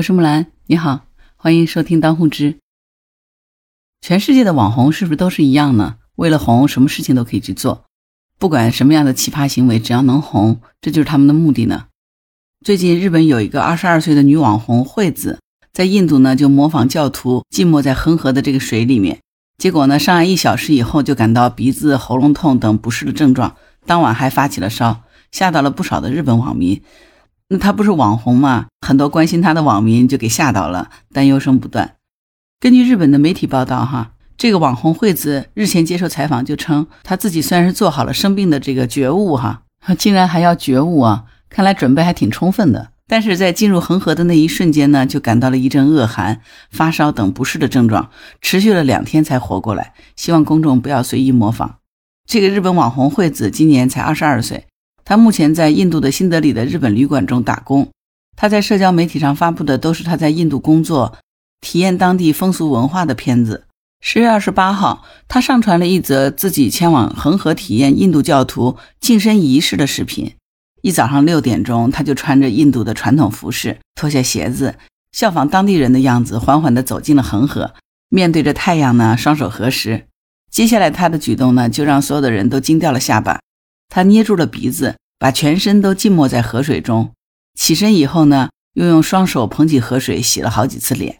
我是木兰，你好，欢迎收听当户知。全世界的网红是不是都是一样呢？为了红，什么事情都可以去做，不管什么样的奇葩行为，只要能红，这就是他们的目的呢。最近，日本有一个二十二岁的女网红惠子，在印度呢就模仿教徒浸没在恒河的这个水里面，结果呢上岸一小时以后就感到鼻子、喉咙痛等不适的症状，当晚还发起了烧，吓到了不少的日本网民。那她不是网红嘛？很多关心她的网民就给吓到了，担忧声不断。根据日本的媒体报道，哈，这个网红惠子日前接受采访就称，她自己虽然是做好了生病的这个觉悟，哈，竟然还要觉悟啊，看来准备还挺充分的。但是在进入恒河的那一瞬间呢，就感到了一阵恶寒、发烧等不适的症状，持续了两天才活过来。希望公众不要随意模仿。这个日本网红惠子今年才二十二岁。他目前在印度的新德里的日本旅馆中打工。他在社交媒体上发布的都是他在印度工作、体验当地风俗文化的片子。十月二十八号，他上传了一则自己前往恒河体验印度教徒净身仪式的视频。一早上六点钟，他就穿着印度的传统服饰，脱下鞋子，效仿当地人的样子，缓缓地走进了恒河，面对着太阳呢，双手合十。接下来他的举动呢，就让所有的人都惊掉了下巴。他捏住了鼻子。把全身都浸没在河水中，起身以后呢，又用双手捧起河水洗了好几次脸。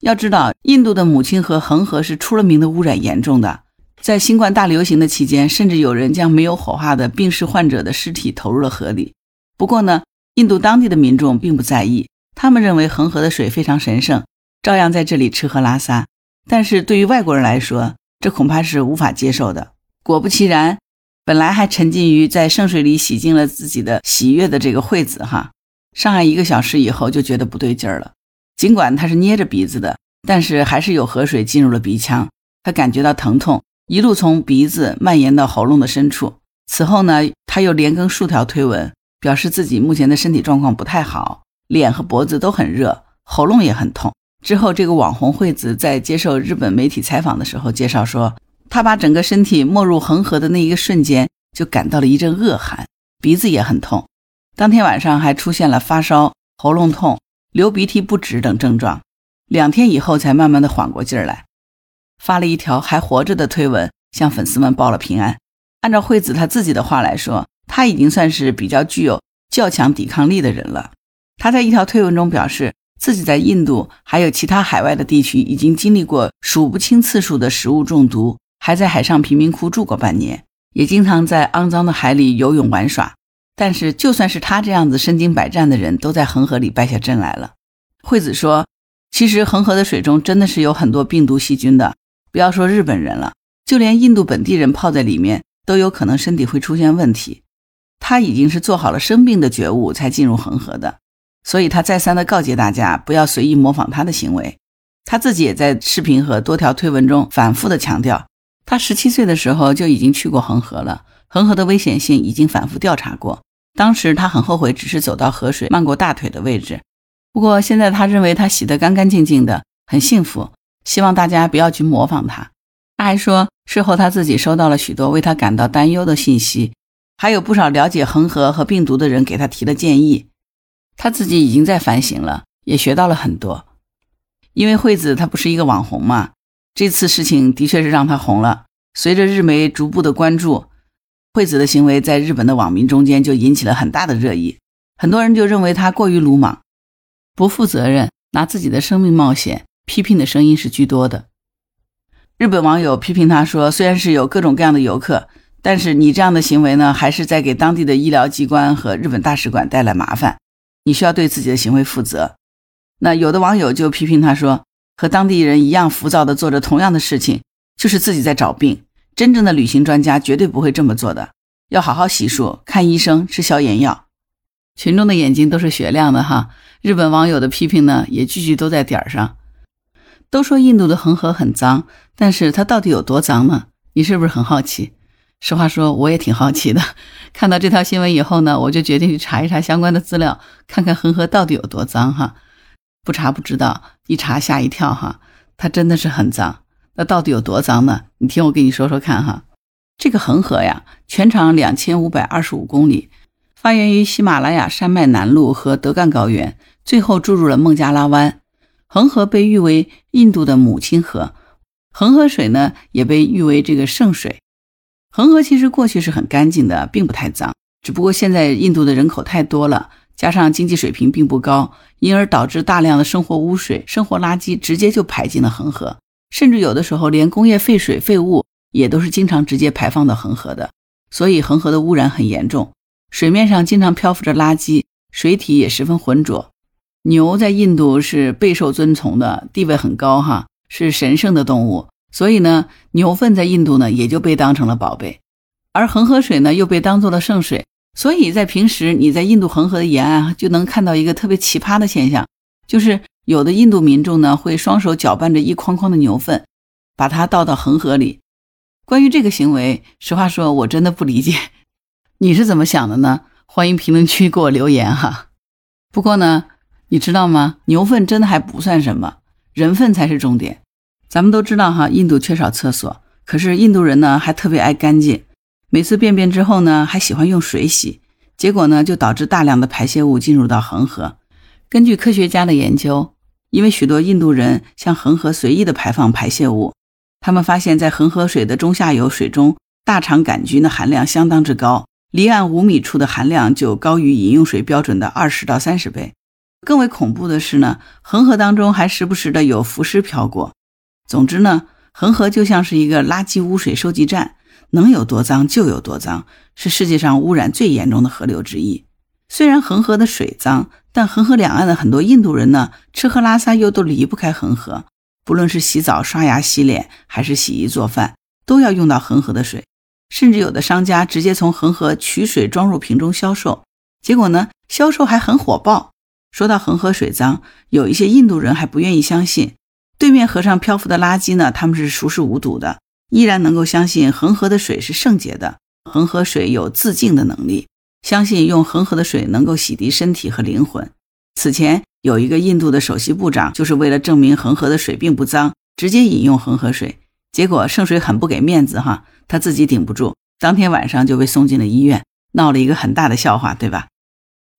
要知道，印度的母亲河恒河是出了名的污染严重的，在新冠大流行的期间，甚至有人将没有火化的病逝患者的尸体投入了河里。不过呢，印度当地的民众并不在意，他们认为恒河的水非常神圣，照样在这里吃喝拉撒。但是对于外国人来说，这恐怕是无法接受的。果不其然。本来还沉浸于在圣水里洗净了自己的喜悦的这个惠子哈，上岸一个小时以后就觉得不对劲儿了。尽管他是捏着鼻子的，但是还是有河水进入了鼻腔，他感觉到疼痛，一路从鼻子蔓延到喉咙的深处。此后呢，他又连更数条推文，表示自己目前的身体状况不太好，脸和脖子都很热，喉咙也很痛。之后，这个网红惠子在接受日本媒体采访的时候介绍说。他把整个身体没入恒河的那一个瞬间，就感到了一阵恶寒，鼻子也很痛。当天晚上还出现了发烧、喉咙痛、流鼻涕不止等症状，两天以后才慢慢的缓过劲儿来。发了一条还活着的推文，向粉丝们报了平安。按照惠子他自己的话来说，他已经算是比较具有较强抵抗力的人了。他在一条推文中表示，自己在印度还有其他海外的地区，已经经历过数不清次数的食物中毒。还在海上贫民窟住过半年，也经常在肮脏的海里游泳玩耍。但是，就算是他这样子身经百战的人，都在恒河里败下阵来了。惠子说：“其实恒河的水中真的是有很多病毒细菌的，不要说日本人了，就连印度本地人泡在里面都有可能身体会出现问题。他已经是做好了生病的觉悟才进入恒河的，所以他再三的告诫大家不要随意模仿他的行为。他自己也在视频和多条推文中反复的强调。”他十七岁的时候就已经去过恒河了，恒河的危险性已经反复调查过。当时他很后悔，只是走到河水漫过大腿的位置。不过现在他认为他洗得干干净净的，很幸福。希望大家不要去模仿他。他还说，事后他自己收到了许多为他感到担忧的信息，还有不少了解恒河和病毒的人给他提了建议。他自己已经在反省了，也学到了很多。因为惠子她不是一个网红嘛。这次事情的确是让他红了。随着日媒逐步的关注，惠子的行为在日本的网民中间就引起了很大的热议。很多人就认为他过于鲁莽、不负责任，拿自己的生命冒险，批评的声音是居多的。日本网友批评他说：“虽然是有各种各样的游客，但是你这样的行为呢，还是在给当地的医疗机关和日本大使馆带来麻烦。你需要对自己的行为负责。”那有的网友就批评他说。和当地人一样浮躁地做着同样的事情，就是自己在找病。真正的旅行专家绝对不会这么做的，要好好洗漱、看医生、吃消炎药。群众的眼睛都是雪亮的哈。日本网友的批评呢，也句句都在点儿上。都说印度的恒河很脏，但是它到底有多脏呢？你是不是很好奇？实话说，我也挺好奇的。看到这条新闻以后呢，我就决定去查一查相关的资料，看看恒河到底有多脏哈。不查不知道，一查吓一跳哈！它真的是很脏，那到底有多脏呢？你听我给你说说看哈。这个恒河呀，全长两千五百二十五公里，发源于喜马拉雅山脉南麓和德干高原，最后注入了孟加拉湾。恒河被誉为印度的母亲河，恒河水呢也被誉为这个圣水。恒河其实过去是很干净的，并不太脏，只不过现在印度的人口太多了，加上经济水平并不高，因而导致大量的生活污水、生活垃圾直接就排进了恒河，甚至有的时候连工业废水废物也都是经常直接排放到恒河的，所以恒河的污染很严重。水面上经常漂浮着垃圾，水体也十分浑浊。牛在印度是备受尊崇的，地位很高，哈，是神圣的动物。所以呢，牛粪在印度呢也就被当成了宝贝，而恒河水呢又被当做了圣水。所以在平时你在印度恒河的沿岸就能看到一个特别奇葩的现象，就是有的印度民众呢会双手搅拌着一筐筐的牛粪，把它倒到恒河里。关于这个行为，实话说，我真的不理解。你是怎么想的呢？欢迎评论区给我留言哈。不过呢，你知道吗？牛粪真的还不算什么，人粪才是重点。咱们都知道哈，印度缺少厕所，可是印度人呢还特别爱干净，每次便便之后呢还喜欢用水洗，结果呢就导致大量的排泄物进入到恒河。根据科学家的研究，因为许多印度人向恒河随意的排放排泄物，他们发现，在恒河水的中下游水中，大肠杆菌的含量相当之高。离岸五米处的含量就高于饮用水标准的二十到三十倍。更为恐怖的是呢，恒河当中还时不时的有浮尸飘过。总之呢，恒河就像是一个垃圾污水收集站，能有多脏就有多脏，是世界上污染最严重的河流之一。虽然恒河的水脏，但恒河两岸的很多印度人呢，吃喝拉撒又都离不开恒河，不论是洗澡、刷牙、洗脸，还是洗衣做饭，都要用到恒河的水。甚至有的商家直接从恒河取水装入瓶中销售，结果呢，销售还很火爆。说到恒河水脏，有一些印度人还不愿意相信，对面河上漂浮的垃圾呢，他们是熟视无睹的，依然能够相信恒河的水是圣洁的，恒河水有自净的能力，相信用恒河的水能够洗涤身体和灵魂。此前有一个印度的首席部长，就是为了证明恒河的水并不脏，直接饮用恒河水。结果圣水很不给面子哈，他自己顶不住，当天晚上就被送进了医院，闹了一个很大的笑话，对吧？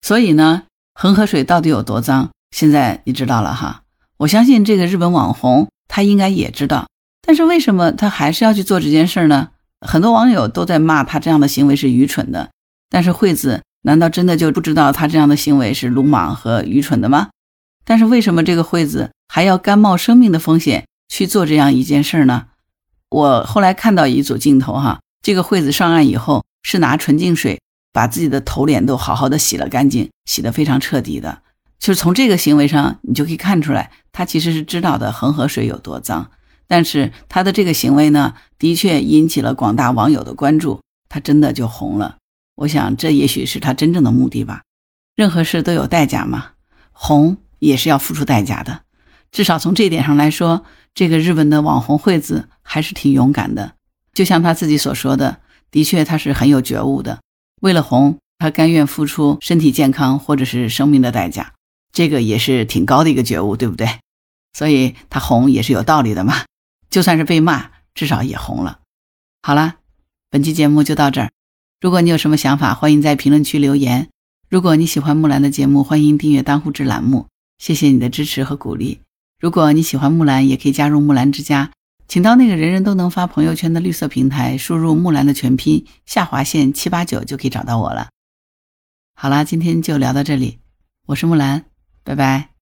所以呢，恒河水到底有多脏？现在你知道了哈。我相信这个日本网红他应该也知道，但是为什么他还是要去做这件事呢？很多网友都在骂他这样的行为是愚蠢的，但是惠子难道真的就不知道他这样的行为是鲁莽和愚蠢的吗？但是为什么这个惠子还要甘冒生命的风险去做这样一件事呢？我后来看到一组镜头，哈，这个惠子上岸以后是拿纯净水把自己的头脸都好好的洗了干净，洗得非常彻底的。就是从这个行为上，你就可以看出来，他其实是知道的恒河水有多脏。但是他的这个行为呢，的确引起了广大网友的关注，他真的就红了。我想这也许是他真正的目的吧。任何事都有代价嘛，红也是要付出代价的。至少从这一点上来说。这个日本的网红惠子还是挺勇敢的，就像他自己所说的，的确他是很有觉悟的。为了红，他甘愿付出身体健康或者是生命的代价，这个也是挺高的一个觉悟，对不对？所以他红也是有道理的嘛。就算是被骂，至少也红了。好了，本期节目就到这儿。如果你有什么想法，欢迎在评论区留言。如果你喜欢木兰的节目，欢迎订阅当户志栏目。谢谢你的支持和鼓励。如果你喜欢木兰，也可以加入木兰之家，请到那个人人都能发朋友圈的绿色平台，输入木兰的全拼下划线七八九就可以找到我了。好啦，今天就聊到这里，我是木兰，拜拜。